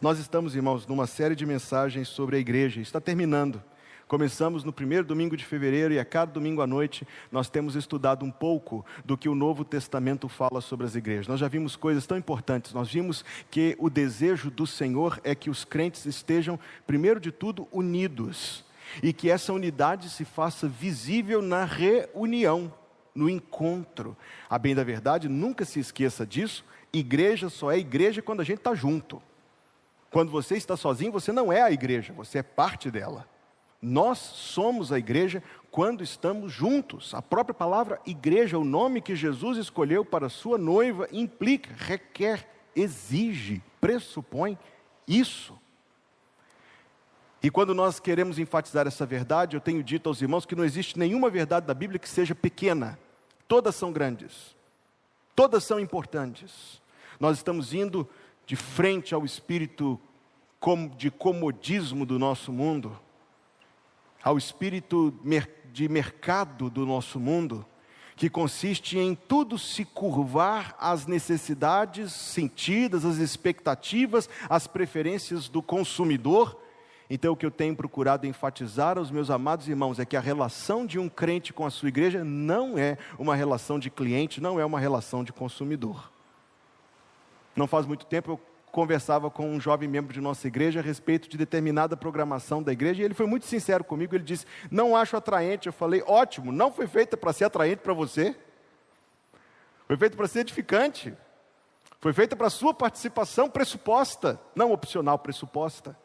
Nós estamos, irmãos, numa série de mensagens sobre a igreja, está terminando. Começamos no primeiro domingo de fevereiro e a cada domingo à noite nós temos estudado um pouco do que o Novo Testamento fala sobre as igrejas. Nós já vimos coisas tão importantes. Nós vimos que o desejo do Senhor é que os crentes estejam, primeiro de tudo, unidos e que essa unidade se faça visível na reunião, no encontro. A bem da verdade, nunca se esqueça disso. Igreja só é igreja quando a gente está junto. Quando você está sozinho, você não é a igreja, você é parte dela. Nós somos a igreja quando estamos juntos. A própria palavra igreja, o nome que Jesus escolheu para sua noiva, implica, requer, exige, pressupõe isso. E quando nós queremos enfatizar essa verdade, eu tenho dito aos irmãos que não existe nenhuma verdade da Bíblia que seja pequena. Todas são grandes. Todas são importantes. Nós estamos indo de frente ao espírito de comodismo do nosso mundo ao espírito de mercado do nosso mundo, que consiste em tudo se curvar às necessidades sentidas, às expectativas, às preferências do consumidor. Então, o que eu tenho procurado enfatizar aos meus amados irmãos é que a relação de um crente com a sua igreja não é uma relação de cliente, não é uma relação de consumidor. Não faz muito tempo eu conversava com um jovem membro de nossa igreja a respeito de determinada programação da igreja, e ele foi muito sincero comigo, ele disse: "Não acho atraente". Eu falei: "Ótimo, não foi feita para ser atraente para você. Foi feita para ser edificante. Foi feita para sua participação pressuposta, não opcional, pressuposta".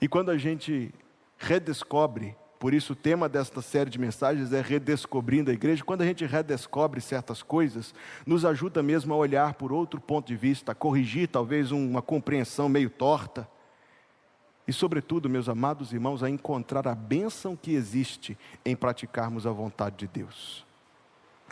E quando a gente redescobre por isso, o tema desta série de mensagens é redescobrindo a igreja. Quando a gente redescobre certas coisas, nos ajuda mesmo a olhar por outro ponto de vista, a corrigir talvez uma compreensão meio torta. E, sobretudo, meus amados irmãos, a encontrar a bênção que existe em praticarmos a vontade de Deus.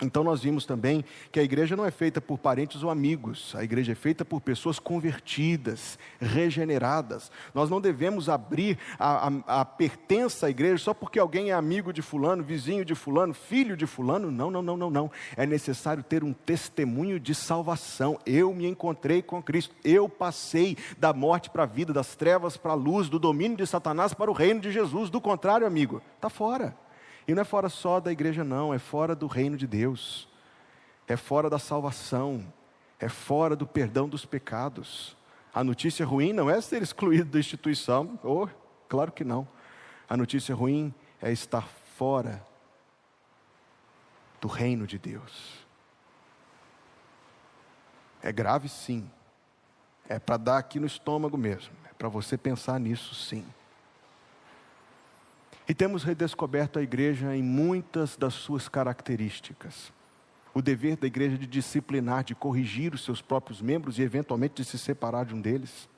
Então nós vimos também que a igreja não é feita por parentes ou amigos, a igreja é feita por pessoas convertidas, regeneradas. Nós não devemos abrir a, a, a, pertença à igreja só porque alguém é amigo de fulano, vizinho de fulano, filho de fulano. Não, não, não, não, não. É necessário ter um testemunho de salvação. Eu me encontrei com Cristo, eu passei da morte para a vida, das trevas para a luz, do domínio de Satanás para o reino de Jesus. Do contrário, amigo, está fora. E não é fora só da igreja, não, é fora do reino de Deus, é fora da salvação, é fora do perdão dos pecados. A notícia ruim não é ser excluído da instituição, oh, claro que não. A notícia ruim é estar fora do reino de Deus. É grave, sim. É para dar aqui no estômago mesmo. É para você pensar nisso, sim. E temos redescoberto a igreja em muitas das suas características. O dever da igreja de disciplinar, de corrigir os seus próprios membros e, eventualmente, de se separar de um deles.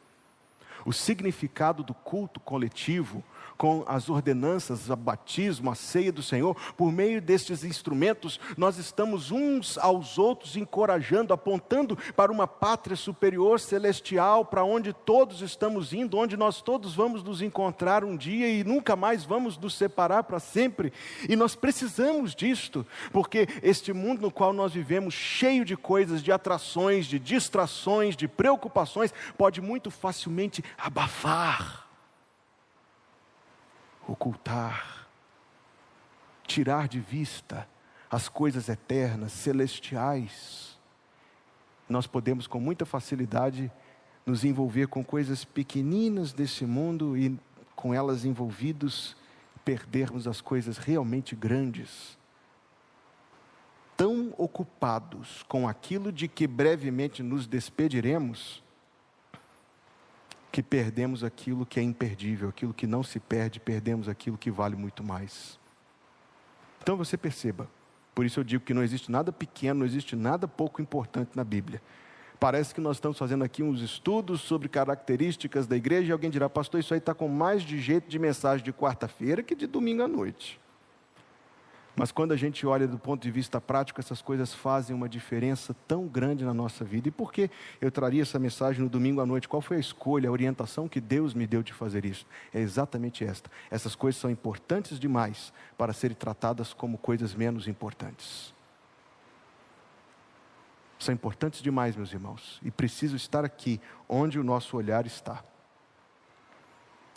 O significado do culto coletivo, com as ordenanças, o batismo, a ceia do Senhor, por meio destes instrumentos, nós estamos uns aos outros encorajando, apontando para uma pátria superior celestial, para onde todos estamos indo, onde nós todos vamos nos encontrar um dia e nunca mais vamos nos separar para sempre. E nós precisamos disto, porque este mundo no qual nós vivemos, cheio de coisas, de atrações, de distrações, de preocupações, pode muito facilmente abafar ocultar, tirar de vista as coisas eternas, celestiais. Nós podemos com muita facilidade nos envolver com coisas pequeninas desse mundo e com elas envolvidos perdermos as coisas realmente grandes. Tão ocupados com aquilo de que brevemente nos despediremos, que perdemos aquilo que é imperdível, aquilo que não se perde, perdemos aquilo que vale muito mais. Então você perceba, por isso eu digo que não existe nada pequeno, não existe nada pouco importante na Bíblia. Parece que nós estamos fazendo aqui uns estudos sobre características da igreja e alguém dirá, pastor, isso aí está com mais de jeito de mensagem de quarta-feira que de domingo à noite. Mas quando a gente olha do ponto de vista prático, essas coisas fazem uma diferença tão grande na nossa vida. E por que eu traria essa mensagem no domingo à noite? Qual foi a escolha, a orientação que Deus me deu de fazer isso? É exatamente esta. Essas coisas são importantes demais para serem tratadas como coisas menos importantes. são importantes demais, meus irmãos, e preciso estar aqui, onde o nosso olhar está.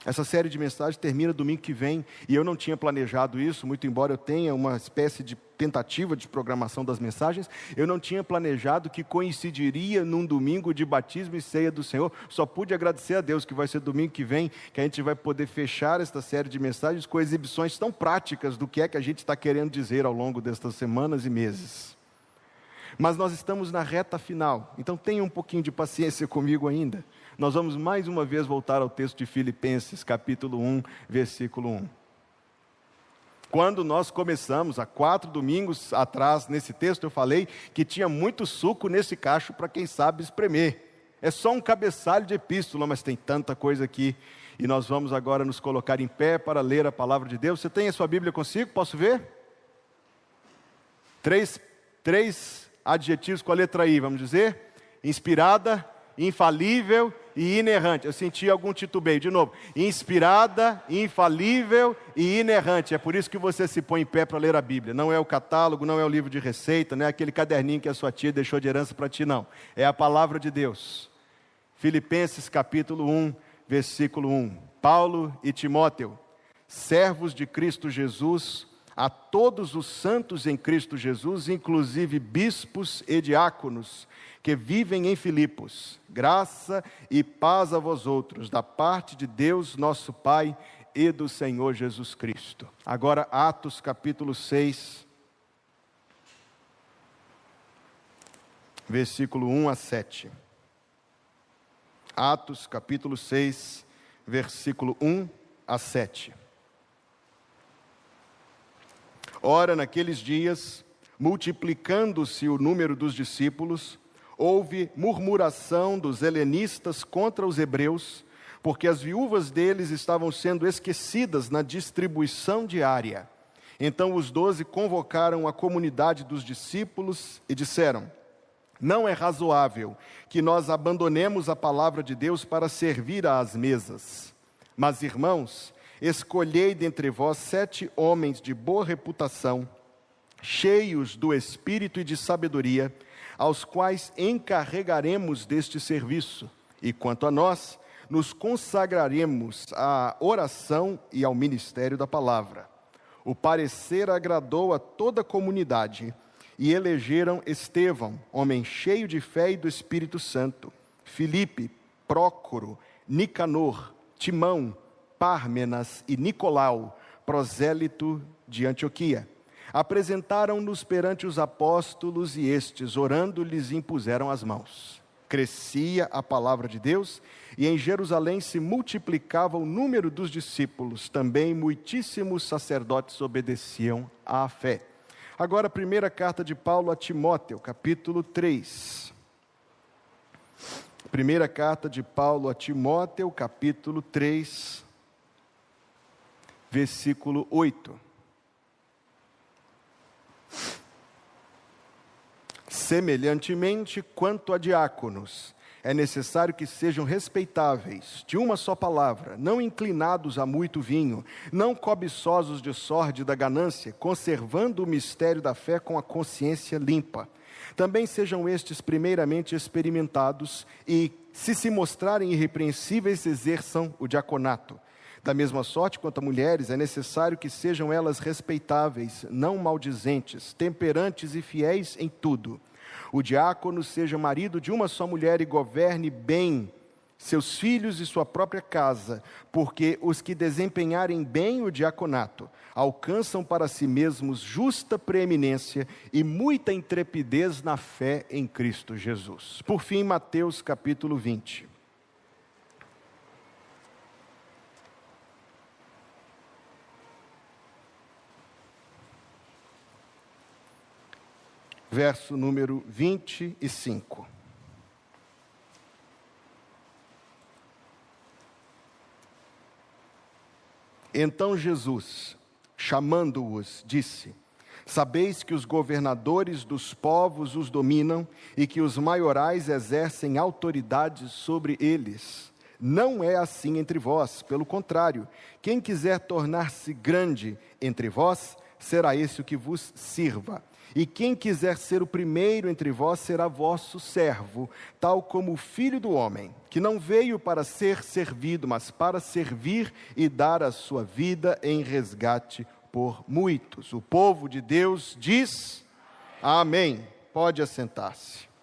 Essa série de mensagens termina domingo que vem e eu não tinha planejado isso, muito embora eu tenha uma espécie de tentativa de programação das mensagens, eu não tinha planejado que coincidiria num domingo de batismo e ceia do Senhor. Só pude agradecer a Deus que vai ser domingo que vem que a gente vai poder fechar esta série de mensagens com exibições tão práticas do que é que a gente está querendo dizer ao longo destas semanas e meses. Mas nós estamos na reta final, então tenha um pouquinho de paciência comigo ainda nós vamos mais uma vez voltar ao texto de Filipenses, capítulo 1, versículo 1. Quando nós começamos, há quatro domingos atrás, nesse texto, eu falei que tinha muito suco nesse cacho para quem sabe espremer. É só um cabeçalho de epístola, mas tem tanta coisa aqui. E nós vamos agora nos colocar em pé para ler a palavra de Deus. Você tem a sua Bíblia consigo? Posso ver? Três, três adjetivos com a letra I, vamos dizer: inspirada, infalível e inerrante. Eu senti algum titubeio. De novo, inspirada, infalível e inerrante. É por isso que você se põe em pé para ler a Bíblia. Não é o catálogo, não é o livro de receita, não é aquele caderninho que a sua tia deixou de herança para ti, não. É a palavra de Deus. Filipenses capítulo 1, versículo 1. Paulo e Timóteo, servos de Cristo Jesus, a todos os santos em Cristo Jesus, inclusive bispos e diáconos, que vivem em Filipos. Graça e paz a vós outros, da parte de Deus, nosso Pai, e do Senhor Jesus Cristo. Agora, Atos capítulo 6, versículo 1 a 7. Atos capítulo 6, versículo 1 a 7. Ora, naqueles dias, multiplicando-se o número dos discípulos, houve murmuração dos helenistas contra os hebreus, porque as viúvas deles estavam sendo esquecidas na distribuição diária. Então os doze convocaram a comunidade dos discípulos e disseram: Não é razoável que nós abandonemos a palavra de Deus para servir às mesas. Mas, irmãos, escolhei dentre vós sete homens de boa reputação, cheios do espírito e de sabedoria, aos quais encarregaremos deste serviço. E quanto a nós, nos consagraremos à oração e ao ministério da palavra. O parecer agradou a toda a comunidade e elegeram Estevão, homem cheio de fé e do Espírito Santo, Filipe, Prócoro, Nicanor, Timão, Pármenas e Nicolau, prosélito de Antioquia Apresentaram-nos perante os apóstolos e estes, orando, lhes impuseram as mãos. Crescia a palavra de Deus e em Jerusalém se multiplicava o número dos discípulos. Também muitíssimos sacerdotes obedeciam à fé. Agora, a primeira carta de Paulo a Timóteo, capítulo 3. Primeira carta de Paulo a Timóteo, capítulo 3, versículo 8. Semelhantemente, quanto a diáconos, é necessário que sejam respeitáveis, de uma só palavra, não inclinados a muito vinho, não cobiçosos de da ganância, conservando o mistério da fé com a consciência limpa. Também sejam estes primeiramente experimentados e, se se mostrarem irrepreensíveis, exerçam o diaconato. Da mesma sorte, quanto a mulheres, é necessário que sejam elas respeitáveis, não maldizentes, temperantes e fiéis em tudo. O diácono seja marido de uma só mulher e governe bem seus filhos e sua própria casa, porque os que desempenharem bem o diaconato alcançam para si mesmos justa preeminência e muita intrepidez na fé em Cristo Jesus. Por fim, Mateus capítulo 20. Verso número 25. Então Jesus, chamando-os, disse: Sabeis que os governadores dos povos os dominam e que os maiorais exercem autoridade sobre eles. Não é assim entre vós, pelo contrário, quem quiser tornar-se grande entre vós, será esse o que vos sirva E quem quiser ser o primeiro entre vós será vosso servo, tal como o filho do homem, que não veio para ser servido, mas para servir e dar a sua vida em resgate por muitos. O povo de Deus diz: Amém. Pode assentar-se.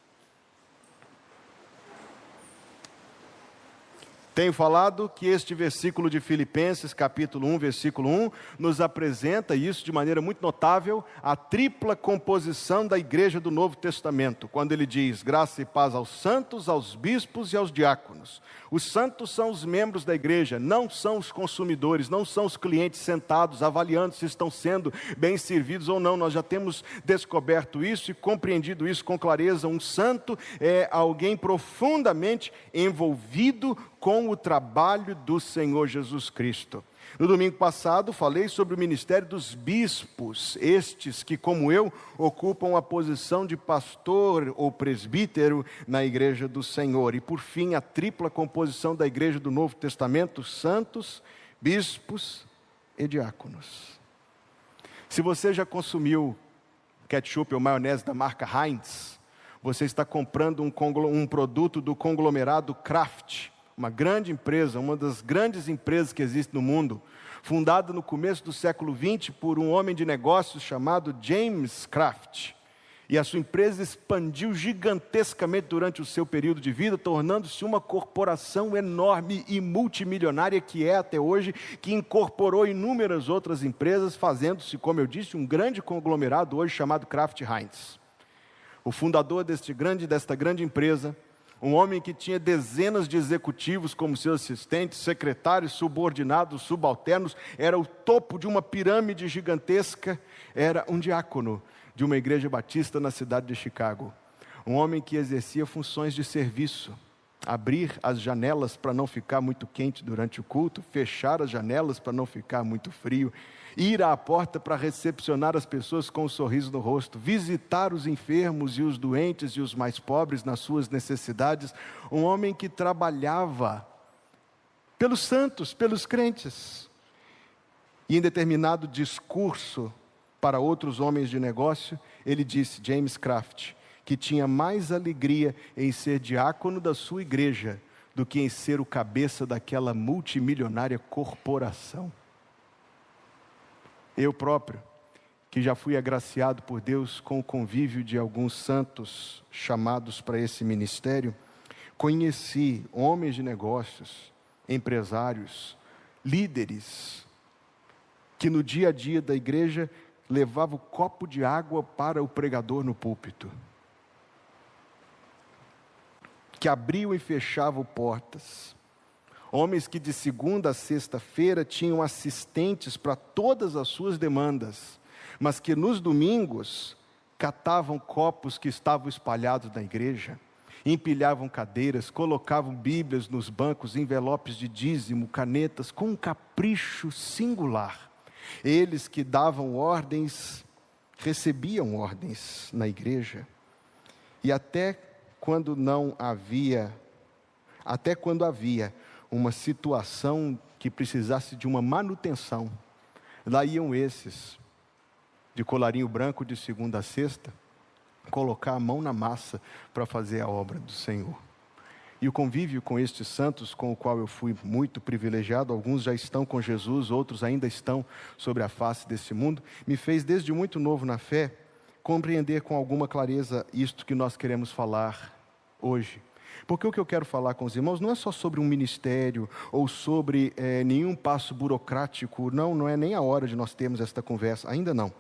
Tenho falado que este versículo de Filipenses, capítulo 1, versículo 1, nos apresenta isso de maneira muito notável, a tripla composição da igreja do Novo Testamento, quando ele diz: graça e paz aos santos, aos bispos e aos diáconos. Os santos são os membros da igreja, não são os consumidores, não são os clientes sentados avaliando se estão sendo bem servidos ou não. Nós já temos descoberto isso e compreendido isso com clareza. Um santo é alguém profundamente envolvido com o trabalho do Senhor Jesus Cristo. No domingo passado, falei sobre o ministério dos bispos, estes que, como eu, ocupam a posição de pastor ou presbítero na igreja do Senhor. E, por fim, a tripla composição da igreja do Novo Testamento: santos, bispos e diáconos. Se você já consumiu ketchup ou maionese da marca Heinz, você está comprando um, um produto do conglomerado Kraft uma grande empresa, uma das grandes empresas que existe no mundo, fundada no começo do século XX por um homem de negócios chamado James Kraft. E a sua empresa expandiu gigantescamente durante o seu período de vida, tornando-se uma corporação enorme e multimilionária que é até hoje, que incorporou inúmeras outras empresas, fazendo-se, como eu disse, um grande conglomerado hoje chamado Kraft Heinz. O fundador deste grande, desta grande empresa um homem que tinha dezenas de executivos como seus assistentes, secretários, subordinados, subalternos, era o topo de uma pirâmide gigantesca, era um diácono de uma igreja batista na cidade de Chicago. Um homem que exercia funções de serviço, abrir as janelas para não ficar muito quente durante o culto, fechar as janelas para não ficar muito frio ir à porta para recepcionar as pessoas com um sorriso no rosto, visitar os enfermos e os doentes e os mais pobres nas suas necessidades, um homem que trabalhava pelos santos, pelos crentes. E em determinado discurso para outros homens de negócio, ele disse, James Craft, que tinha mais alegria em ser diácono da sua igreja do que em ser o cabeça daquela multimilionária corporação. Eu próprio, que já fui agraciado por Deus com o convívio de alguns santos chamados para esse ministério, conheci homens de negócios, empresários, líderes, que no dia a dia da igreja levavam o copo de água para o pregador no púlpito, que abriam e fechavam portas, Homens que de segunda a sexta-feira tinham assistentes para todas as suas demandas, mas que nos domingos catavam copos que estavam espalhados na igreja, empilhavam cadeiras, colocavam Bíblias nos bancos, envelopes de dízimo, canetas, com um capricho singular. Eles que davam ordens, recebiam ordens na igreja. E até quando não havia, até quando havia uma situação que precisasse de uma manutenção, lá iam esses, de colarinho branco de segunda a sexta, colocar a mão na massa para fazer a obra do Senhor. E o convívio com estes santos, com o qual eu fui muito privilegiado, alguns já estão com Jesus, outros ainda estão sobre a face desse mundo, me fez desde muito novo na fé compreender com alguma clareza isto que nós queremos falar hoje. Porque o que eu quero falar com os irmãos não é só sobre um ministério ou sobre é, nenhum passo burocrático, não, não é nem a hora de nós termos esta conversa, ainda não.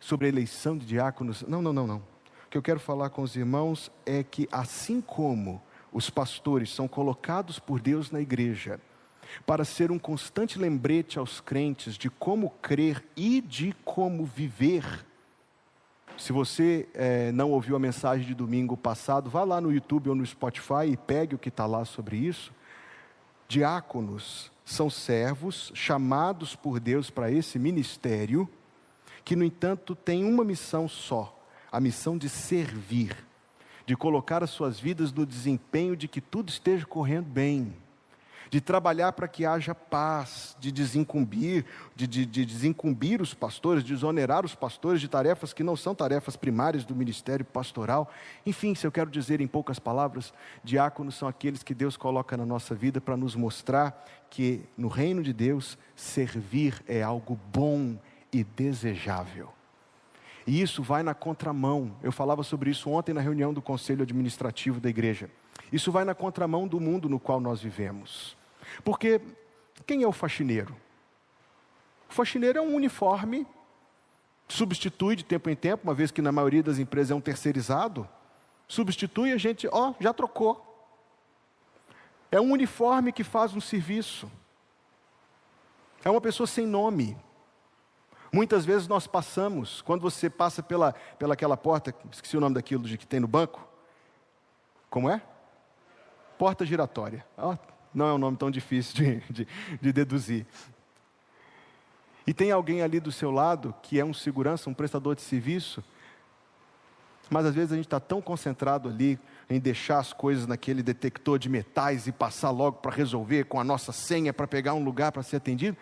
Sobre a eleição de diáconos, não, não, não, não. O que eu quero falar com os irmãos é que, assim como os pastores são colocados por Deus na igreja, para ser um constante lembrete aos crentes de como crer e de como viver se você é, não ouviu a mensagem de domingo passado, vá lá no YouTube ou no Spotify e pegue o que está lá sobre isso. Diáconos são servos chamados por Deus para esse ministério, que, no entanto, tem uma missão só: a missão de servir, de colocar as suas vidas no desempenho de que tudo esteja correndo bem de trabalhar para que haja paz, de desincumbir, de, de, de, desincumbir os pastores, de exonerar os pastores de tarefas que não são tarefas primárias do ministério pastoral. Enfim, se eu quero dizer em poucas palavras, diáconos são aqueles que Deus coloca na nossa vida para nos mostrar que no reino de Deus servir é algo bom e desejável. E isso vai na contramão. Eu falava sobre isso ontem na reunião do conselho administrativo da igreja. Isso vai na contramão do mundo no qual nós vivemos. Porque quem é o faxineiro? O faxineiro é um uniforme, substitui de tempo em tempo, uma vez que na maioria das empresas é um terceirizado, substitui a gente, ó, já trocou. É um uniforme que faz um serviço. É uma pessoa sem nome. Muitas vezes nós passamos, quando você passa pela, pela aquela porta, esqueci o nome daquilo que tem no banco. Como é? Porta giratória. Oh, não é um nome tão difícil de, de, de deduzir. E tem alguém ali do seu lado que é um segurança, um prestador de serviço, mas às vezes a gente está tão concentrado ali em deixar as coisas naquele detector de metais e passar logo para resolver com a nossa senha para pegar um lugar para ser atendido.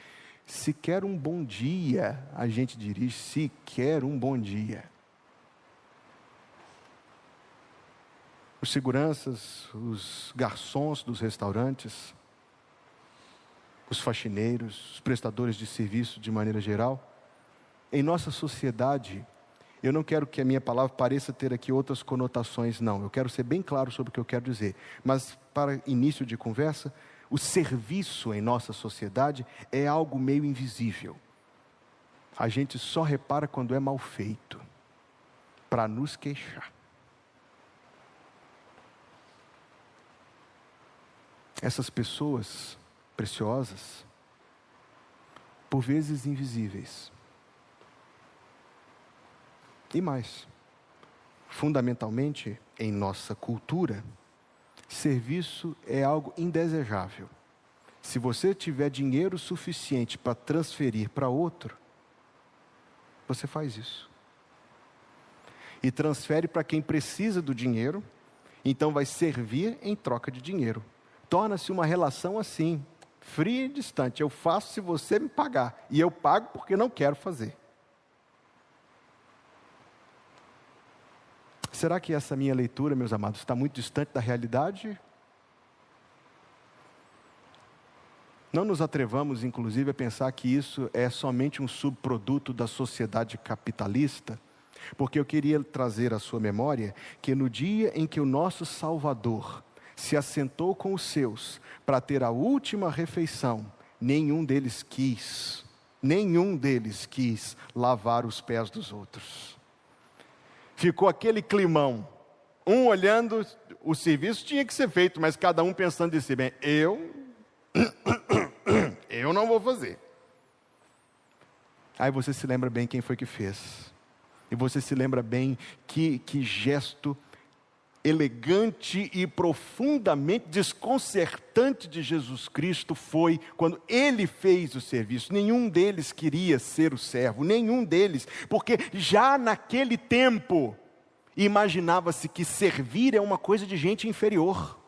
Se quer um bom dia, a gente dirige, se quer um bom dia. Os seguranças, os garçons dos restaurantes, os faxineiros, os prestadores de serviço de maneira geral. Em nossa sociedade, eu não quero que a minha palavra pareça ter aqui outras conotações, não. Eu quero ser bem claro sobre o que eu quero dizer. Mas, para início de conversa, o serviço em nossa sociedade é algo meio invisível. A gente só repara quando é mal feito, para nos queixar. Essas pessoas preciosas, por vezes invisíveis. E mais, fundamentalmente em nossa cultura, serviço é algo indesejável. Se você tiver dinheiro suficiente para transferir para outro, você faz isso. E transfere para quem precisa do dinheiro, então vai servir em troca de dinheiro torna-se uma relação assim, fria e distante. Eu faço se você me pagar, e eu pago porque não quero fazer. Será que essa minha leitura, meus amados, está muito distante da realidade? Não nos atrevamos, inclusive, a pensar que isso é somente um subproduto da sociedade capitalista, porque eu queria trazer à sua memória que no dia em que o nosso Salvador se assentou com os seus para ter a última refeição, nenhum deles quis, nenhum deles quis lavar os pés dos outros. Ficou aquele climão, um olhando, o serviço tinha que ser feito, mas cada um pensando de si, bem, eu, eu não vou fazer. Aí você se lembra bem quem foi que fez. E você se lembra bem que, que gesto elegante e profundamente desconcertante de Jesus Cristo foi quando ele fez o serviço. Nenhum deles queria ser o servo, nenhum deles, porque já naquele tempo imaginava-se que servir é uma coisa de gente inferior.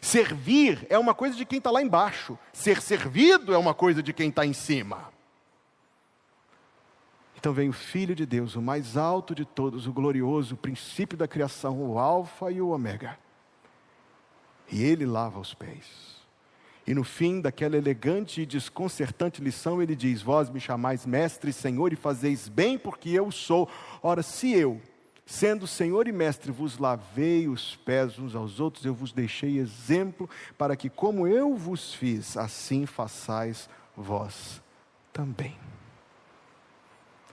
Servir é uma coisa de quem está lá embaixo, ser servido é uma coisa de quem está em cima. Então vem o Filho de Deus, o mais alto de todos, o glorioso, o princípio da criação, o Alfa e o Ômega. E ele lava os pés. E no fim daquela elegante e desconcertante lição, ele diz: Vós me chamais mestre senhor e fazeis bem, porque eu sou. Ora, se eu, sendo senhor e mestre, vos lavei os pés uns aos outros, eu vos deixei exemplo, para que, como eu vos fiz, assim façais vós também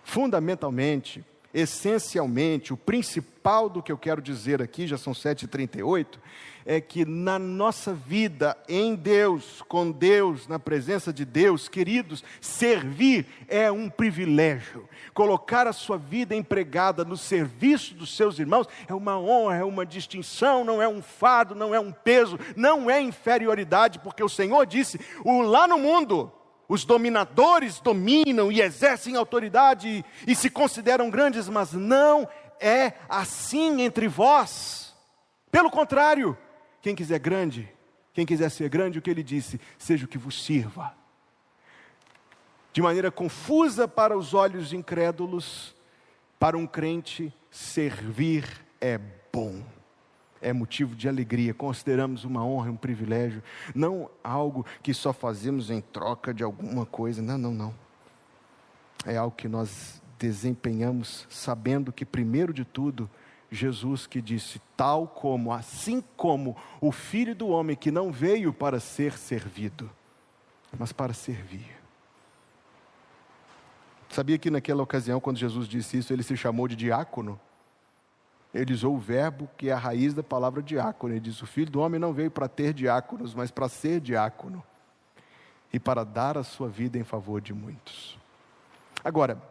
fundamentalmente, essencialmente, o principal do que eu quero dizer aqui, já são 7h38, é que na nossa vida, em Deus, com Deus, na presença de Deus, queridos, servir é um privilégio. Colocar a sua vida empregada no serviço dos seus irmãos é uma honra, é uma distinção, não é um fado, não é um peso, não é inferioridade, porque o Senhor disse: o lá no mundo os dominadores dominam e exercem autoridade e, se consideram grandes, mas não é assim entre vós. Pelo contrário, quem quiser grande, Quem quiser ser grande, o que ele disse? Seja o que vos sirva. De maneira confusa para os olhos incrédulos, para um crente, servir é bom é motivo de alegria, consideramos uma honra um privilégio, não algo que só fazemos em troca de alguma coisa, não, não, não. É algo que nós desempenhamos sabendo que, primeiro de tudo, Jesus que disse: tal como, assim como o Filho do Homem que não veio para ser servido, mas para servir. Sabia que naquela ocasião, quando Jesus disse isso, ele se chamou de diácono? Ele usou o verbo que é a raiz da palavra diácono. Ele diz: O filho do homem não veio para ter diáconos, mas para ser diácono e para dar a sua vida em favor de muitos. Agora,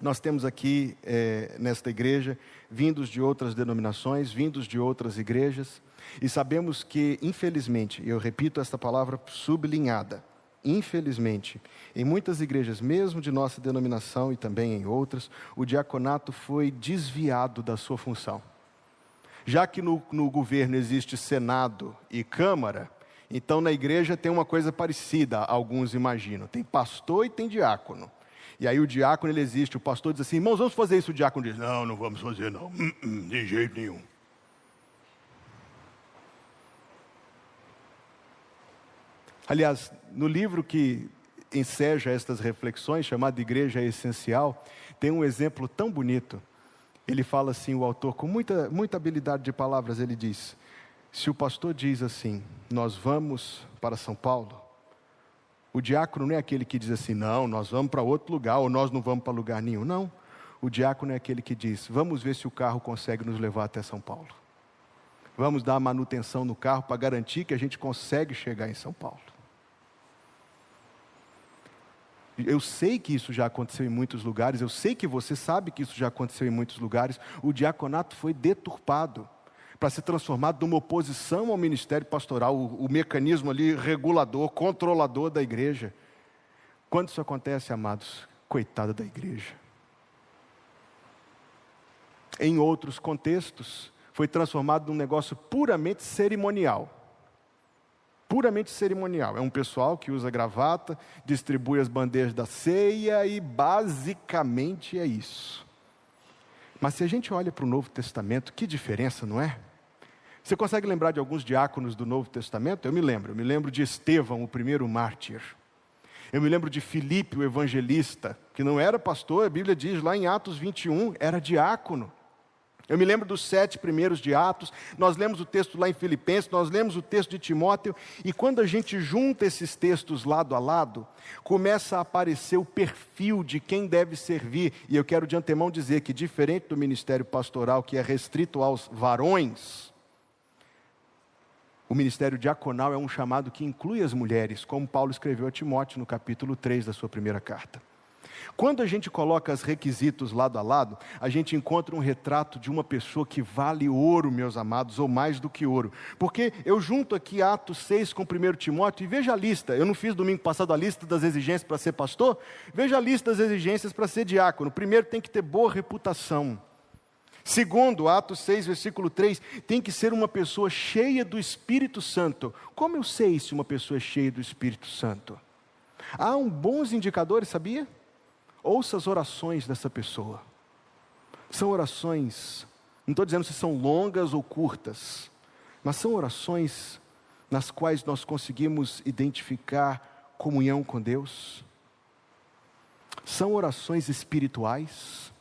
nós temos aqui é, nesta igreja vindos de outras denominações, vindos de outras igrejas, e sabemos que, infelizmente, eu repito esta palavra sublinhada, Infelizmente, em muitas igrejas, mesmo de nossa denominação e também em outras, o diaconato foi desviado da sua função. Já que no, no governo existe Senado e Câmara, então na igreja tem uma coisa parecida, alguns imaginam: tem pastor e tem diácono. E aí o diácono ele existe, o pastor diz assim: irmãos, vamos fazer isso. O diácono diz: não, não vamos fazer, não, hum, hum, de jeito nenhum. Aliás, no livro que enseja estas reflexões, chamado Igreja Essencial, tem um exemplo tão bonito. Ele fala assim, o autor, com muita, muita habilidade de palavras, ele diz: se o pastor diz assim, nós vamos para São Paulo, o diácono não é aquele que diz assim, não, nós vamos para outro lugar, ou nós não vamos para lugar nenhum. Não. O diácono é aquele que diz, vamos ver se o carro consegue nos levar até São Paulo. Vamos dar manutenção no carro para garantir que a gente consegue chegar em São Paulo. Eu sei que isso já aconteceu em muitos lugares, eu sei que você sabe que isso já aconteceu em muitos lugares. O diaconato foi deturpado para ser transformado numa oposição ao ministério pastoral, o, o mecanismo ali regulador, controlador da igreja. Quando isso acontece, amados, coitada da igreja. Em outros contextos, foi transformado num negócio puramente cerimonial puramente cerimonial. É um pessoal que usa gravata, distribui as bandejas da ceia e basicamente é isso. Mas se a gente olha para o Novo Testamento, que diferença, não é? Você consegue lembrar de alguns diáconos do Novo Testamento? Eu me lembro. Eu me lembro de Estevão, o primeiro mártir. Eu me lembro de Filipe, o evangelista, que não era pastor, a Bíblia diz lá em Atos 21, era diácono. Eu me lembro dos sete primeiros de Atos, nós lemos o texto lá em Filipenses, nós lemos o texto de Timóteo, e quando a gente junta esses textos lado a lado, começa a aparecer o perfil de quem deve servir, e eu quero de antemão dizer que, diferente do ministério pastoral, que é restrito aos varões, o ministério diaconal é um chamado que inclui as mulheres, como Paulo escreveu a Timóteo no capítulo 3 da sua primeira carta. Quando a gente coloca os requisitos lado a lado, a gente encontra um retrato de uma pessoa que vale ouro, meus amados, ou mais do que ouro. Porque eu junto aqui Atos 6 com 1 Timóteo e veja a lista. Eu não fiz domingo passado a lista das exigências para ser pastor? Veja a lista das exigências para ser diácono. Primeiro, tem que ter boa reputação. Segundo, Atos 6, versículo 3, tem que ser uma pessoa cheia do Espírito Santo. Como eu sei se uma pessoa é cheia do Espírito Santo? Há um bons indicadores, sabia? Ouça as orações dessa pessoa. São orações, não estou dizendo se são longas ou curtas, mas são orações nas quais nós conseguimos identificar comunhão com Deus. São orações espirituais.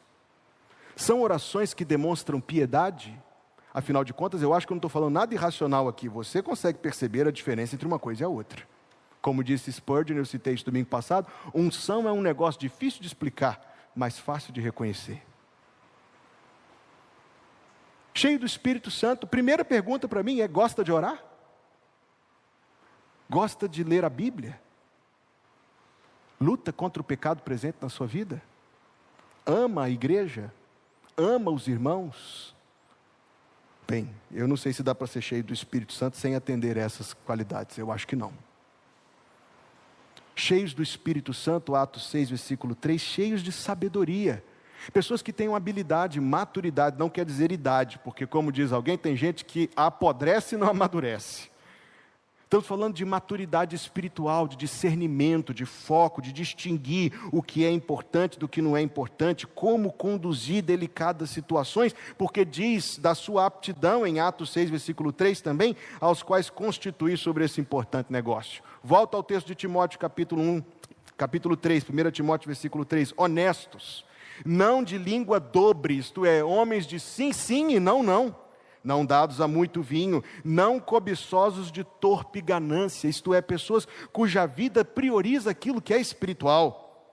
São orações que demonstram piedade. Afinal de contas, eu acho que eu não estou falando nada irracional aqui. Você consegue perceber a diferença entre uma coisa e a outra. Como disse Spurgeon, eu citei isso domingo passado, unção é um negócio difícil de explicar, mas fácil de reconhecer. Cheio do Espírito Santo, primeira pergunta para mim é: gosta de orar? Gosta de ler a Bíblia? Luta contra o pecado presente na sua vida? Ama a igreja? Ama os irmãos? Bem, eu não sei se dá para ser cheio do Espírito Santo sem atender essas qualidades, eu acho que não cheios do Espírito Santo, Atos 6, versículo 3, cheios de sabedoria. Pessoas que uma habilidade, maturidade, não quer dizer idade, porque, como diz alguém, tem gente que apodrece e não amadurece. Estamos falando de maturidade espiritual, de discernimento, de foco, de distinguir o que é importante do que não é importante, como conduzir delicadas situações, porque diz da sua aptidão em Atos 6, versículo 3 também, aos quais constituir sobre esse importante negócio. Volta ao texto de Timóteo, capítulo 1, capítulo 3, 1 Timóteo, versículo 3, honestos, não de língua dobre, isto é, homens de sim, sim e não, não não dados a muito vinho, não cobiçosos de torpe ganância, isto é, pessoas cuja vida prioriza aquilo que é espiritual,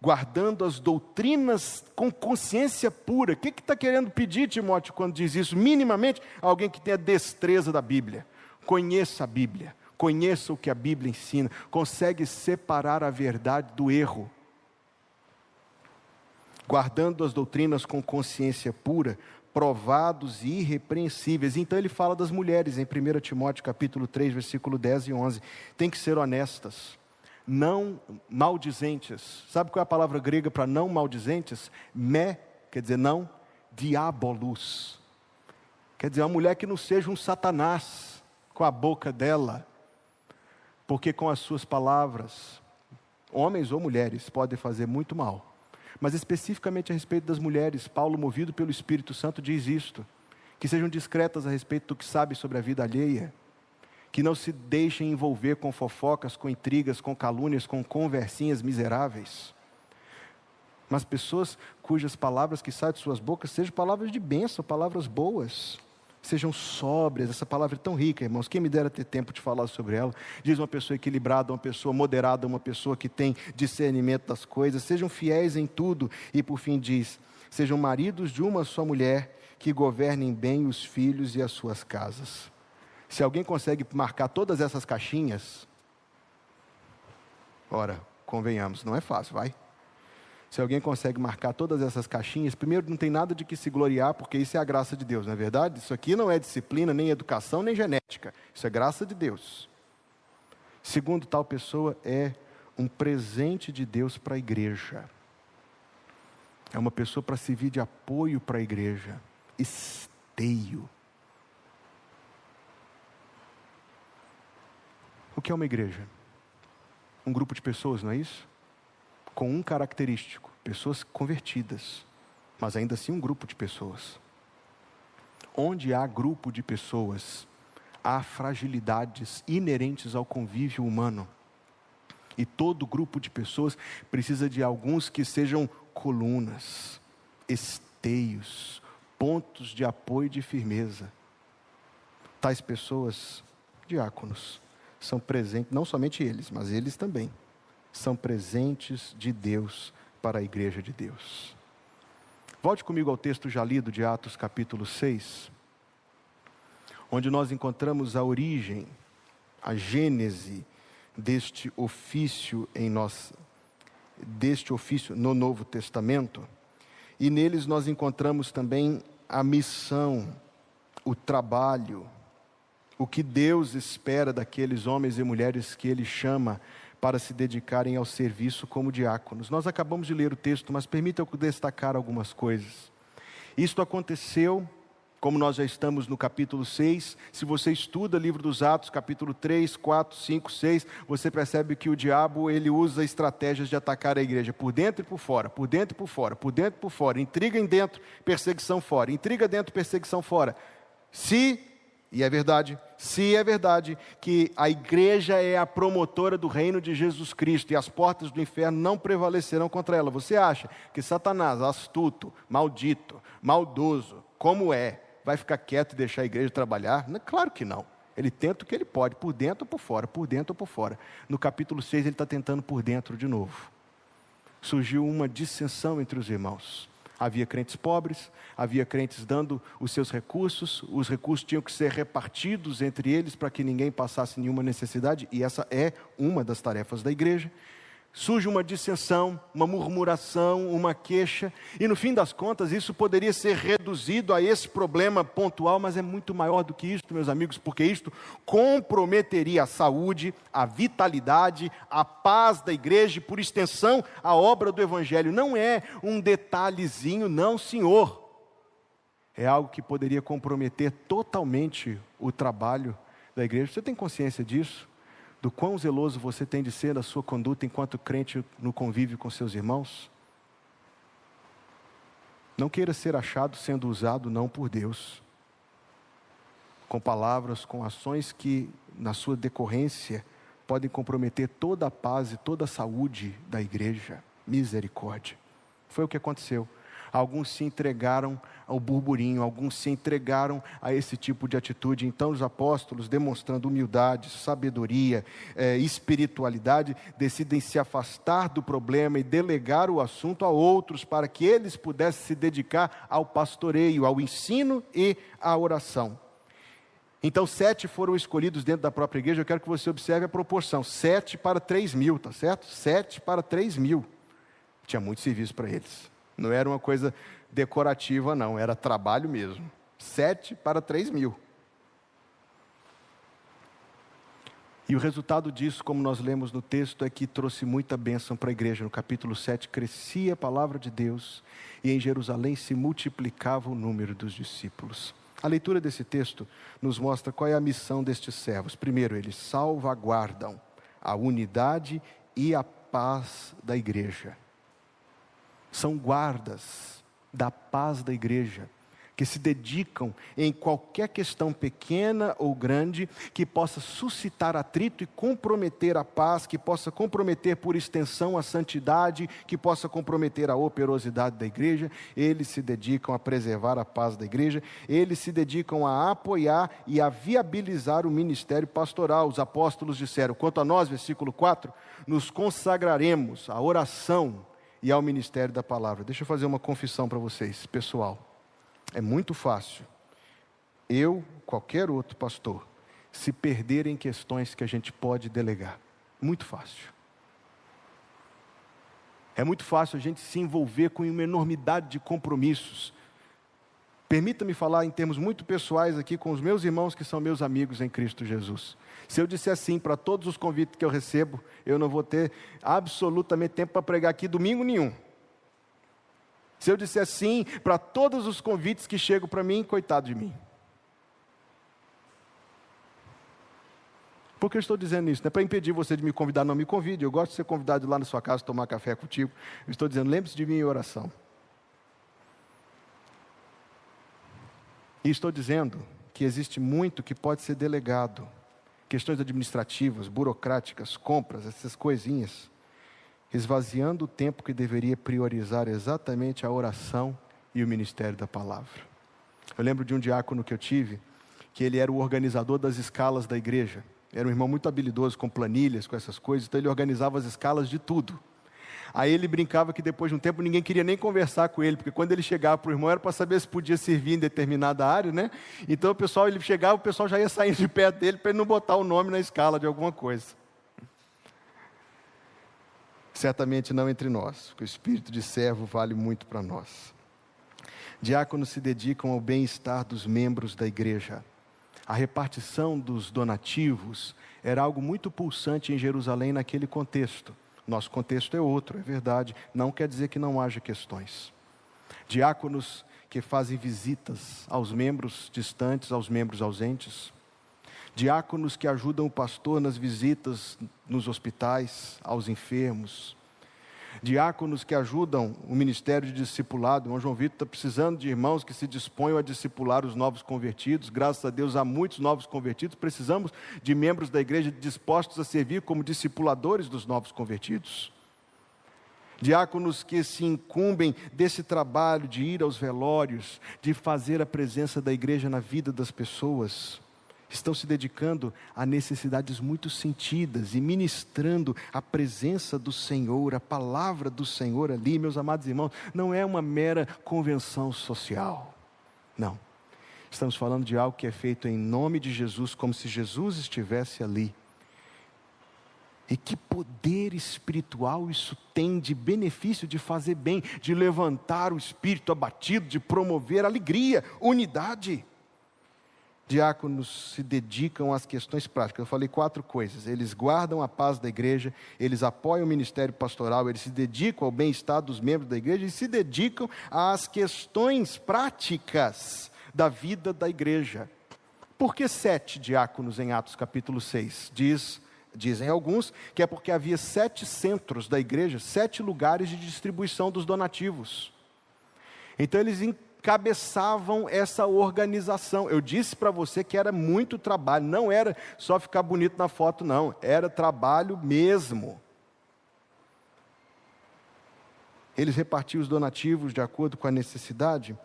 guardando as doutrinas com consciência pura. O que está que querendo pedir, Timóteo, quando diz isso? Minimamente, alguém que tenha destreza da Bíblia, conheça a Bíblia, conheça o que a Bíblia ensina, consegue separar a verdade do erro guardando as doutrinas com consciência pura, provados e irrepreensíveis. Então ele fala das mulheres em 1 Timóteo capítulo 3, versículo 10 e 11. Tem que ser honestas, não maldizentes. Sabe qual é a palavra grega para não maldizentes? Me, quer dizer não, diabolus. Quer dizer, uma mulher que não seja um satanás com a boca dela, porque com as suas palavras, homens ou mulheres podem fazer muito mal mas especificamente a respeito das mulheres, Paulo, movido pelo Espírito Santo, diz isto: que sejam discretas a respeito do que sabem sobre a vida alheia, que não se deixem envolver com fofocas, com intrigas, com calúnias, com conversinhas miseráveis. Mas pessoas cujas palavras que saem de suas bocas sejam palavras de bênção, palavras boas sejam sóbrias, essa palavra é tão rica, irmãos, quem me dera ter tempo de falar sobre ela. Diz uma pessoa equilibrada, uma pessoa moderada, uma pessoa que tem discernimento das coisas, sejam fiéis em tudo, e por fim diz: sejam maridos de uma só mulher, que governem bem os filhos e as suas casas. Se alguém consegue marcar todas essas caixinhas, ora, convenhamos, não é fácil, vai. Se alguém consegue marcar todas essas caixinhas, primeiro não tem nada de que se gloriar, porque isso é a graça de Deus, não é verdade? Isso aqui não é disciplina, nem educação, nem genética. Isso é graça de Deus. Segundo, tal pessoa é um presente de Deus para a igreja. É uma pessoa para servir de apoio para a igreja. Esteio. O que é uma igreja? Um grupo de pessoas, não é isso? Com um característico: pessoas convertidas, mas ainda assim um grupo de pessoas. Onde há grupo de pessoas, há fragilidades inerentes ao convívio humano. E todo grupo de pessoas precisa de alguns que sejam colunas, esteios, pontos de apoio e de firmeza. Tais pessoas, diáconos, são presentes, não somente eles, mas eles também são presentes de Deus para a igreja de Deus. Volte comigo ao texto já lido de Atos capítulo 6, onde nós encontramos a origem, a gênese deste ofício em nós, deste ofício no Novo Testamento, e neles nós encontramos também a missão, o trabalho, o que Deus espera daqueles homens e mulheres que Ele chama para se dedicarem ao serviço como diáconos. Nós acabamos de ler o texto, mas permita eu destacar algumas coisas. Isto aconteceu, como nós já estamos no capítulo 6, se você estuda o livro dos Atos, capítulo 3, 4, 5, 6, você percebe que o diabo ele usa estratégias de atacar a igreja por dentro e por fora, por dentro e por fora, por dentro e por fora, intriga em dentro, perseguição fora, intriga dentro, perseguição fora. Se e é verdade, se é verdade que a igreja é a promotora do reino de Jesus Cristo e as portas do inferno não prevalecerão contra ela, você acha que Satanás, astuto, maldito, maldoso, como é, vai ficar quieto e deixar a igreja trabalhar? Claro que não. Ele tenta o que ele pode, por dentro ou por fora, por dentro ou por fora. No capítulo 6, ele está tentando por dentro de novo. Surgiu uma dissensão entre os irmãos. Havia crentes pobres, havia crentes dando os seus recursos, os recursos tinham que ser repartidos entre eles para que ninguém passasse nenhuma necessidade, e essa é uma das tarefas da igreja surge uma dissensão, uma murmuração, uma queixa, e no fim das contas isso poderia ser reduzido a esse problema pontual, mas é muito maior do que isso, meus amigos, porque isto comprometeria a saúde, a vitalidade, a paz da igreja e, por extensão, a obra do Evangelho. Não é um detalhezinho, não, senhor. É algo que poderia comprometer totalmente o trabalho da igreja. Você tem consciência disso? Do quão zeloso você tem de ser na sua conduta enquanto crente no convívio com seus irmãos? Não queira ser achado sendo usado não por Deus, com palavras, com ações que, na sua decorrência, podem comprometer toda a paz e toda a saúde da igreja. Misericórdia. Foi o que aconteceu. Alguns se entregaram ao burburinho, alguns se entregaram a esse tipo de atitude. Então, os apóstolos, demonstrando humildade, sabedoria, eh, espiritualidade, decidem se afastar do problema e delegar o assunto a outros para que eles pudessem se dedicar ao pastoreio, ao ensino e à oração. Então, sete foram escolhidos dentro da própria igreja. Eu quero que você observe a proporção: sete para três mil, tá certo? Sete para três mil. Tinha muito serviço para eles. Não era uma coisa decorativa, não, era trabalho mesmo. Sete para três mil. E o resultado disso, como nós lemos no texto, é que trouxe muita bênção para a igreja. No capítulo 7, crescia a palavra de Deus e em Jerusalém se multiplicava o número dos discípulos. A leitura desse texto nos mostra qual é a missão destes servos. Primeiro, eles salvaguardam a unidade e a paz da igreja. São guardas da paz da igreja que se dedicam em qualquer questão pequena ou grande que possa suscitar atrito e comprometer a paz, que possa comprometer por extensão a santidade, que possa comprometer a operosidade da igreja, eles se dedicam a preservar a paz da igreja, eles se dedicam a apoiar e a viabilizar o ministério pastoral. Os apóstolos disseram: quanto a nós, versículo 4, nos consagraremos à oração e ao ministério da palavra. Deixa eu fazer uma confissão para vocês, pessoal. É muito fácil. Eu, qualquer outro pastor, se perder em questões que a gente pode delegar. Muito fácil. É muito fácil a gente se envolver com uma enormidade de compromissos. Permita-me falar em termos muito pessoais aqui com os meus irmãos que são meus amigos em Cristo Jesus. Se eu disser sim para todos os convites que eu recebo, eu não vou ter absolutamente tempo para pregar aqui domingo nenhum. Se eu disser sim para todos os convites que chegam para mim, coitado de mim. Por que eu estou dizendo isso? Não é para impedir você de me convidar, não me convide. Eu gosto de ser convidado lá na sua casa tomar café contigo. Eu estou dizendo, lembre-se de mim em oração. E estou dizendo que existe muito que pode ser delegado. Questões administrativas, burocráticas, compras, essas coisinhas esvaziando o tempo que deveria priorizar exatamente a oração e o ministério da palavra. Eu lembro de um diácono que eu tive, que ele era o organizador das escalas da igreja. Era um irmão muito habilidoso com planilhas, com essas coisas, então ele organizava as escalas de tudo. Aí ele brincava que depois de um tempo ninguém queria nem conversar com ele, porque quando ele chegava para o irmão era para saber se podia servir em determinada área, né? Então o pessoal, ele chegava, o pessoal já ia saindo de perto dele para ele não botar o nome na escala de alguma coisa. Certamente não entre nós, porque o espírito de servo vale muito para nós. Diáconos se dedicam ao bem-estar dos membros da igreja. A repartição dos donativos era algo muito pulsante em Jerusalém naquele contexto. Nosso contexto é outro, é verdade. Não quer dizer que não haja questões. Diáconos que fazem visitas aos membros distantes, aos membros ausentes diáconos que ajudam o pastor nas visitas nos hospitais, aos enfermos, diáconos que ajudam o ministério de discipulado. O João Vitor está precisando de irmãos que se disponham a discipular os novos convertidos. Graças a Deus há muitos novos convertidos. Precisamos de membros da igreja dispostos a servir como discipuladores dos novos convertidos. Diáconos que se incumbem desse trabalho de ir aos velórios, de fazer a presença da igreja na vida das pessoas estão se dedicando a necessidades muito sentidas e ministrando a presença do Senhor, a palavra do Senhor ali, meus amados irmãos, não é uma mera convenção social. Não. Estamos falando de algo que é feito em nome de Jesus, como se Jesus estivesse ali. E que poder espiritual isso tem de benefício de fazer bem, de levantar o espírito abatido, de promover alegria, unidade diáconos se dedicam às questões práticas. Eu falei quatro coisas. Eles guardam a paz da igreja, eles apoiam o ministério pastoral, eles se dedicam ao bem-estar dos membros da igreja e se dedicam às questões práticas da vida da igreja. Por que sete diáconos em Atos capítulo 6? Diz, dizem alguns que é porque havia sete centros da igreja, sete lugares de distribuição dos donativos. Então eles encabeçavam essa organização. Eu disse para você que era muito trabalho, não era só ficar bonito na foto, não, era trabalho mesmo. Eles repartiam os donativos de acordo com a necessidade,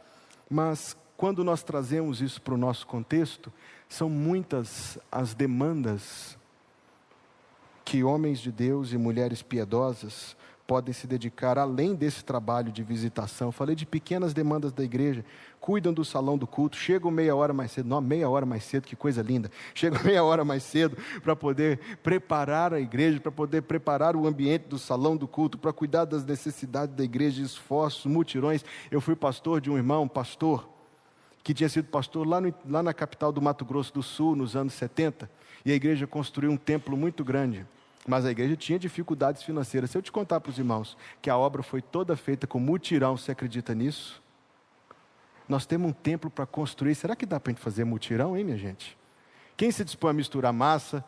mas quando nós trazemos isso para o nosso contexto, são muitas as demandas que homens de Deus e mulheres piedosas podem se dedicar além desse trabalho de visitação. Falei de pequenas demandas da igreja. Cuidam do salão do culto, chegam meia hora mais cedo, não, meia hora mais cedo, que coisa linda. Chegam meia hora mais cedo para poder preparar a igreja, para poder preparar o ambiente do salão do culto, para cuidar das necessidades da igreja, esforços, mutirões. Eu fui pastor de um irmão, pastor, que tinha sido pastor lá, no, lá na capital do Mato Grosso do Sul, nos anos 70, e a igreja construiu um templo muito grande. Mas a igreja tinha dificuldades financeiras. Se eu te contar para os irmãos que a obra foi toda feita com mutirão, você acredita nisso? Nós temos um templo para construir. Será que dá para a gente fazer mutirão, hein, minha gente? Quem se dispõe a misturar massa?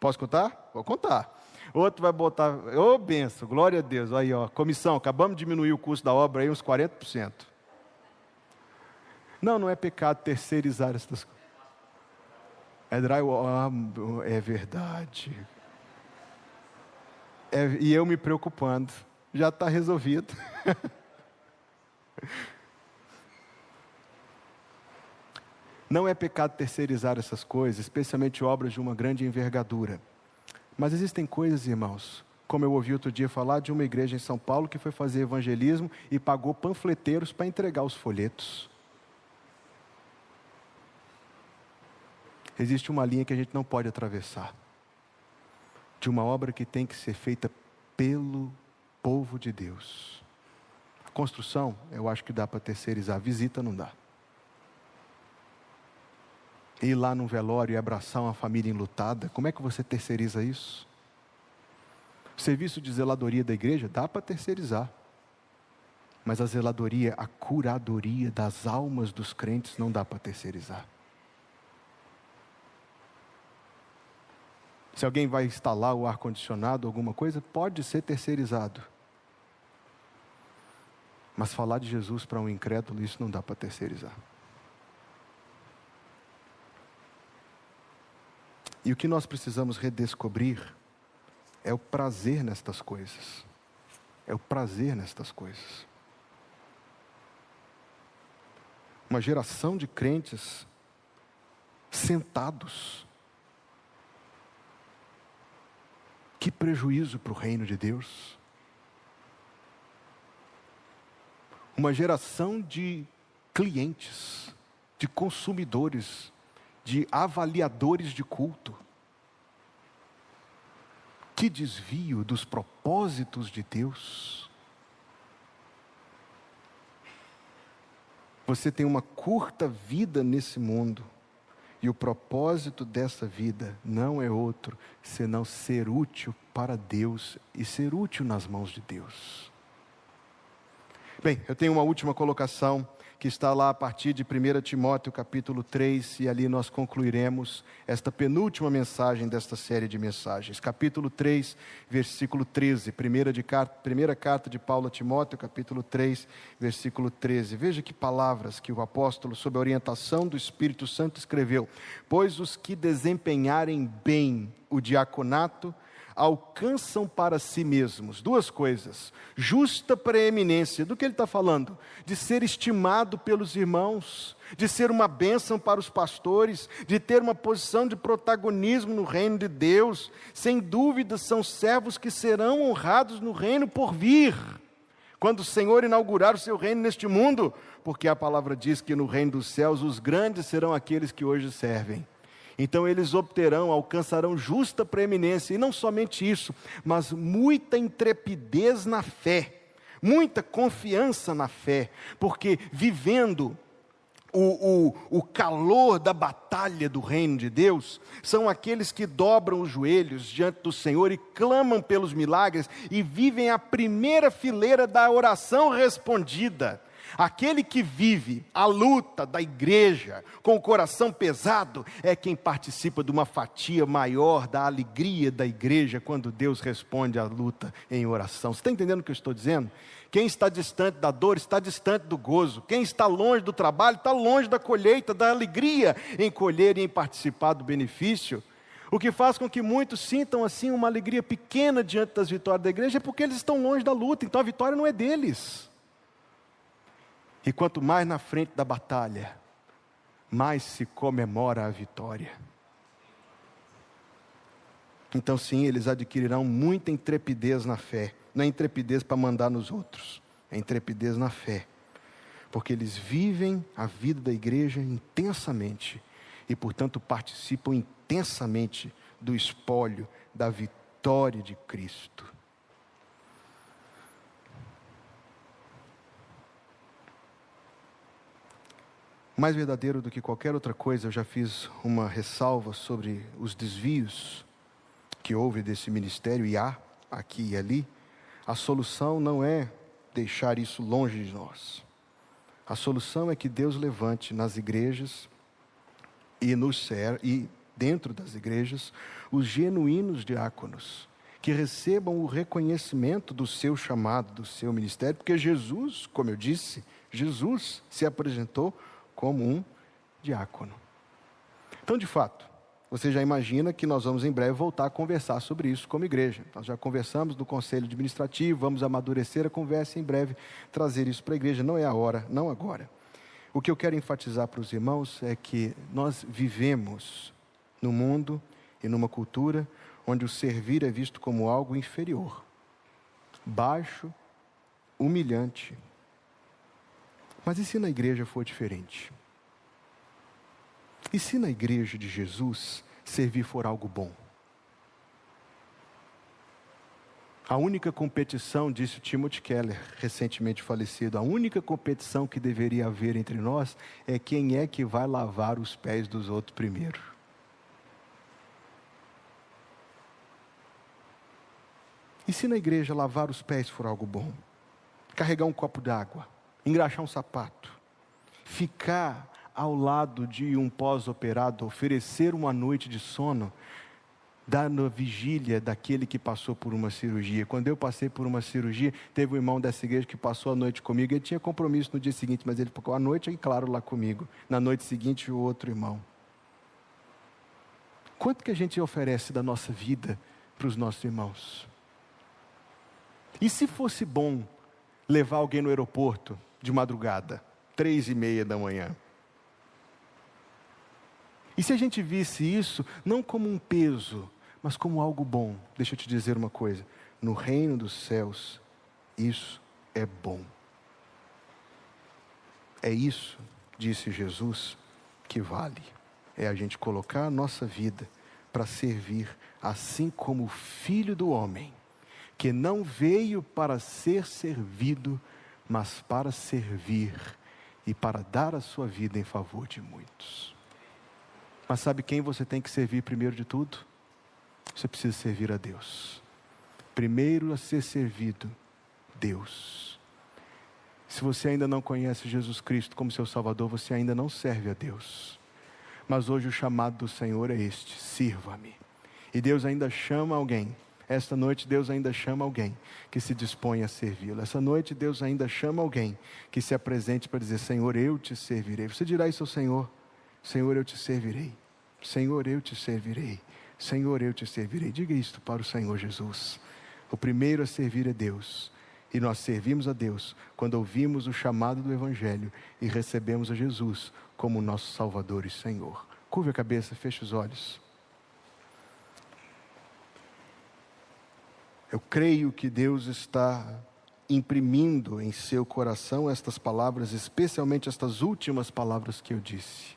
Posso contar? Vou contar. Outro vai botar, ô oh, benção, glória a Deus. Aí, ó, comissão, acabamos de diminuir o custo da obra aí uns 40%. Não, não é pecado terceirizar essas coisas. É drywall. É verdade. É, e eu me preocupando. Já está resolvido. Não é pecado terceirizar essas coisas, especialmente obras de uma grande envergadura. Mas existem coisas, irmãos, como eu ouvi outro dia falar de uma igreja em São Paulo que foi fazer evangelismo e pagou panfleteiros para entregar os folhetos. Existe uma linha que a gente não pode atravessar. De uma obra que tem que ser feita pelo povo de Deus. A construção, eu acho que dá para terceirizar, a visita não dá. Ir lá num velório e abraçar uma família enlutada, como é que você terceiriza isso? O serviço de zeladoria da igreja dá para terceirizar. Mas a zeladoria, a curadoria das almas dos crentes não dá para terceirizar. Se alguém vai instalar o ar-condicionado, alguma coisa, pode ser terceirizado. Mas falar de Jesus para um incrédulo, isso não dá para terceirizar. E o que nós precisamos redescobrir é o prazer nestas coisas. É o prazer nestas coisas. Uma geração de crentes sentados Que prejuízo para o reino de Deus. Uma geração de clientes, de consumidores, de avaliadores de culto. Que desvio dos propósitos de Deus. Você tem uma curta vida nesse mundo. E o propósito dessa vida não é outro senão ser útil para Deus e ser útil nas mãos de Deus. Bem, eu tenho uma última colocação que está lá a partir de 1 Timóteo capítulo 3, e ali nós concluiremos esta penúltima mensagem desta série de mensagens. Capítulo 3, versículo 13, primeira, de, primeira carta de Paulo a Timóteo, capítulo 3, versículo 13. Veja que palavras que o apóstolo, sob a orientação do Espírito Santo, escreveu: Pois os que desempenharem bem o diaconato, alcançam para si mesmos duas coisas: justa preeminência, do que ele está falando? De ser estimado pelos irmãos, de ser uma bênção para os pastores, de ter uma posição de protagonismo no reino de Deus. Sem dúvida, são servos que serão honrados no reino por vir. Quando o Senhor inaugurar o seu reino neste mundo, porque a palavra diz que no reino dos céus os grandes serão aqueles que hoje servem. Então eles obterão, alcançarão justa preeminência, e não somente isso, mas muita intrepidez na fé, muita confiança na fé, porque vivendo o, o, o, calor da batalha do reino de Deus, são aqueles que dobram os joelhos diante do Senhor e clamam pelos milagres e vivem a primeira fileira da oração respondida. Aquele que vive a luta da igreja com o coração pesado é quem participa de uma fatia maior da alegria da igreja quando Deus responde à luta em oração. Você está entendendo o que eu estou dizendo? Quem está distante da dor está distante do gozo. Quem está longe do trabalho está longe da colheita, da alegria em colher e em participar do benefício. O que faz com que muitos sintam assim uma alegria pequena diante das vitórias da igreja é porque eles estão longe da luta, então a vitória não é deles. E quanto mais na frente da batalha, mais se comemora a vitória. Então, sim, eles adquirirão muita intrepidez na fé. Não é intrepidez para mandar nos outros, é intrepidez na fé. Porque eles vivem a vida da igreja intensamente e, portanto, participam intensamente do espólio da vitória de Cristo. Mais verdadeiro do que qualquer outra coisa, eu já fiz uma ressalva sobre os desvios que houve desse ministério, e há aqui e ali. A solução não é deixar isso longe de nós. A solução é que Deus levante nas igrejas e, e dentro das igrejas os genuínos diáconos, que recebam o reconhecimento do seu chamado, do seu ministério, porque Jesus, como eu disse, Jesus se apresentou como um diácono. Então, de fato, você já imagina que nós vamos em breve voltar a conversar sobre isso como igreja. Nós já conversamos no conselho administrativo, vamos amadurecer a conversa e em breve trazer isso para a igreja. Não é a hora, não agora. O que eu quero enfatizar para os irmãos é que nós vivemos no mundo e numa cultura onde o servir é visto como algo inferior, baixo, humilhante, mas e se na igreja for diferente? E se na igreja de Jesus servir for algo bom? A única competição, disse Timothy Keller, recentemente falecido, a única competição que deveria haver entre nós é quem é que vai lavar os pés dos outros primeiro. E se na igreja lavar os pés for algo bom? Carregar um copo d'água, engraxar um sapato, ficar ao lado de um pós-operado, oferecer uma noite de sono, dar na vigília daquele que passou por uma cirurgia. Quando eu passei por uma cirurgia, teve um irmão dessa igreja que passou a noite comigo, ele tinha compromisso no dia seguinte, mas ele ficou a noite em claro lá comigo. Na noite seguinte, o outro irmão. Quanto que a gente oferece da nossa vida para os nossos irmãos? E se fosse bom levar alguém no aeroporto de madrugada, três e meia da manhã. E se a gente visse isso não como um peso, mas como algo bom, deixa eu te dizer uma coisa: no reino dos céus, isso é bom. É isso, disse Jesus, que vale. É a gente colocar a nossa vida para servir, assim como o Filho do Homem, que não veio para ser servido, mas para servir e para dar a sua vida em favor de muitos. Mas sabe quem você tem que servir primeiro de tudo? Você precisa servir a Deus. Primeiro a ser servido, Deus. Se você ainda não conhece Jesus Cristo como seu Salvador, você ainda não serve a Deus. Mas hoje o chamado do Senhor é este: sirva-me. E Deus ainda chama alguém esta noite Deus ainda chama alguém que se dispõe a servi-lo. Essa noite Deus ainda chama alguém que se apresente para dizer: Senhor, eu te servirei. Você dirá isso ao Senhor: Senhor, eu te servirei. Senhor, eu te servirei. Senhor, eu te servirei. Diga isto para o Senhor Jesus. O primeiro a servir é Deus. E nós servimos a Deus quando ouvimos o chamado do Evangelho e recebemos a Jesus como nosso Salvador e Senhor. Curve a cabeça, feche os olhos. Eu creio que Deus está imprimindo em seu coração estas palavras, especialmente estas últimas palavras que eu disse.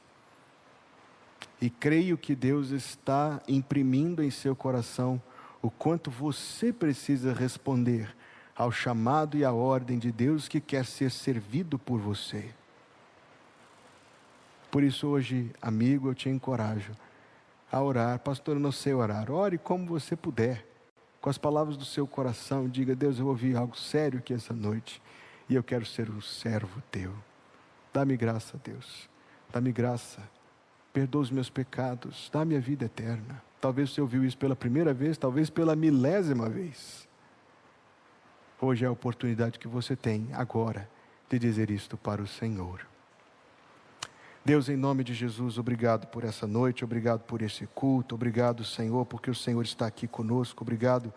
E creio que Deus está imprimindo em seu coração o quanto você precisa responder ao chamado e à ordem de Deus que quer ser servido por você. Por isso, hoje, amigo, eu te encorajo a orar. Pastor, eu não sei orar. Ore como você puder com as palavras do seu coração, diga: Deus, eu ouvi algo sério aqui essa noite. e eu quero ser um servo teu. Dá-me graça, Deus. Dá-me graça. Perdoa os meus pecados. Dá-me a vida eterna. Talvez você ouviu isso pela primeira vez, talvez pela milésima vez. Hoje é a oportunidade que você tem, agora, de dizer isto para o Senhor. Deus, em nome de Jesus, obrigado por essa noite, obrigado por esse culto, obrigado, Senhor, porque o Senhor está aqui conosco, obrigado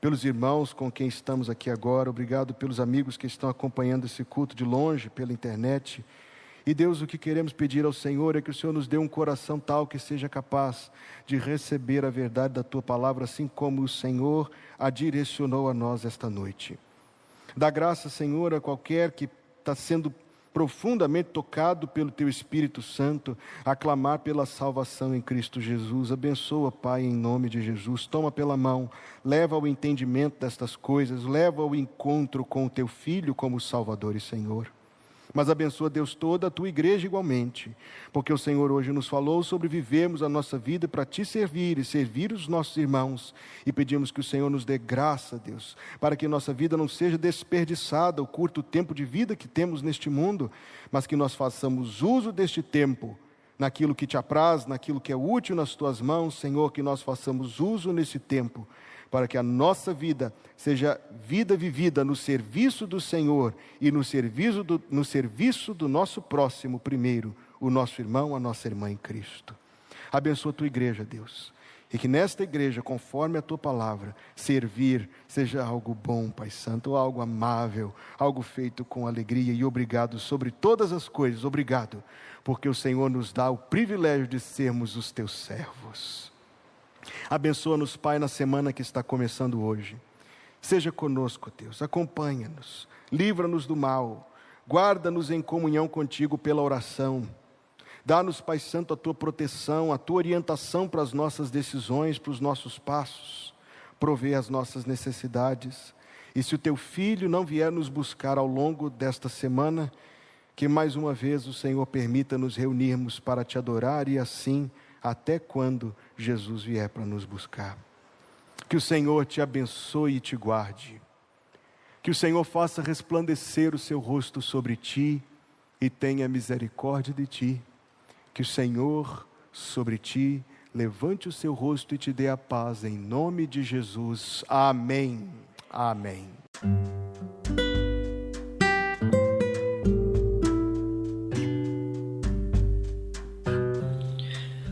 pelos irmãos com quem estamos aqui agora, obrigado pelos amigos que estão acompanhando esse culto de longe, pela internet. E Deus, o que queremos pedir ao Senhor é que o Senhor nos dê um coração tal que seja capaz de receber a verdade da tua palavra, assim como o Senhor a direcionou a nós esta noite. Dá graça, Senhor, a qualquer que está sendo profundamente tocado pelo Teu Espírito Santo, a clamar pela salvação em Cristo Jesus. Abençoa, Pai, em nome de Jesus. Toma pela mão, leva ao entendimento destas coisas, leva ao encontro com o Teu Filho como Salvador e Senhor mas abençoa, Deus, toda a tua igreja igualmente, porque o Senhor hoje nos falou sobre vivermos a nossa vida para te servir e servir os nossos irmãos, e pedimos que o Senhor nos dê graça, Deus, para que nossa vida não seja desperdiçada, o curto tempo de vida que temos neste mundo, mas que nós façamos uso deste tempo naquilo que te apraz, naquilo que é útil nas tuas mãos, Senhor, que nós façamos uso nesse tempo para que a nossa vida seja vida vivida no serviço do Senhor e no serviço do, no serviço do nosso próximo, primeiro, o nosso irmão, a nossa irmã em Cristo. Abençoa a tua igreja, Deus. E que nesta igreja, conforme a tua palavra, servir seja algo bom, Pai Santo, algo amável, algo feito com alegria e obrigado sobre todas as coisas. Obrigado, porque o Senhor nos dá o privilégio de sermos os teus servos. Abençoa-nos, Pai, na semana que está começando hoje. Seja conosco, Deus, acompanha-nos, livra-nos do mal, guarda-nos em comunhão contigo pela oração. Dá-nos, Pai Santo, a tua proteção, a tua orientação para as nossas decisões, para os nossos passos. Provê as nossas necessidades. E se o teu filho não vier nos buscar ao longo desta semana, que mais uma vez o Senhor permita nos reunirmos para te adorar e assim até quando Jesus vier para nos buscar. Que o Senhor te abençoe e te guarde. Que o Senhor faça resplandecer o seu rosto sobre ti e tenha misericórdia de ti. Que o Senhor sobre ti levante o seu rosto e te dê a paz em nome de Jesus. Amém. Amém.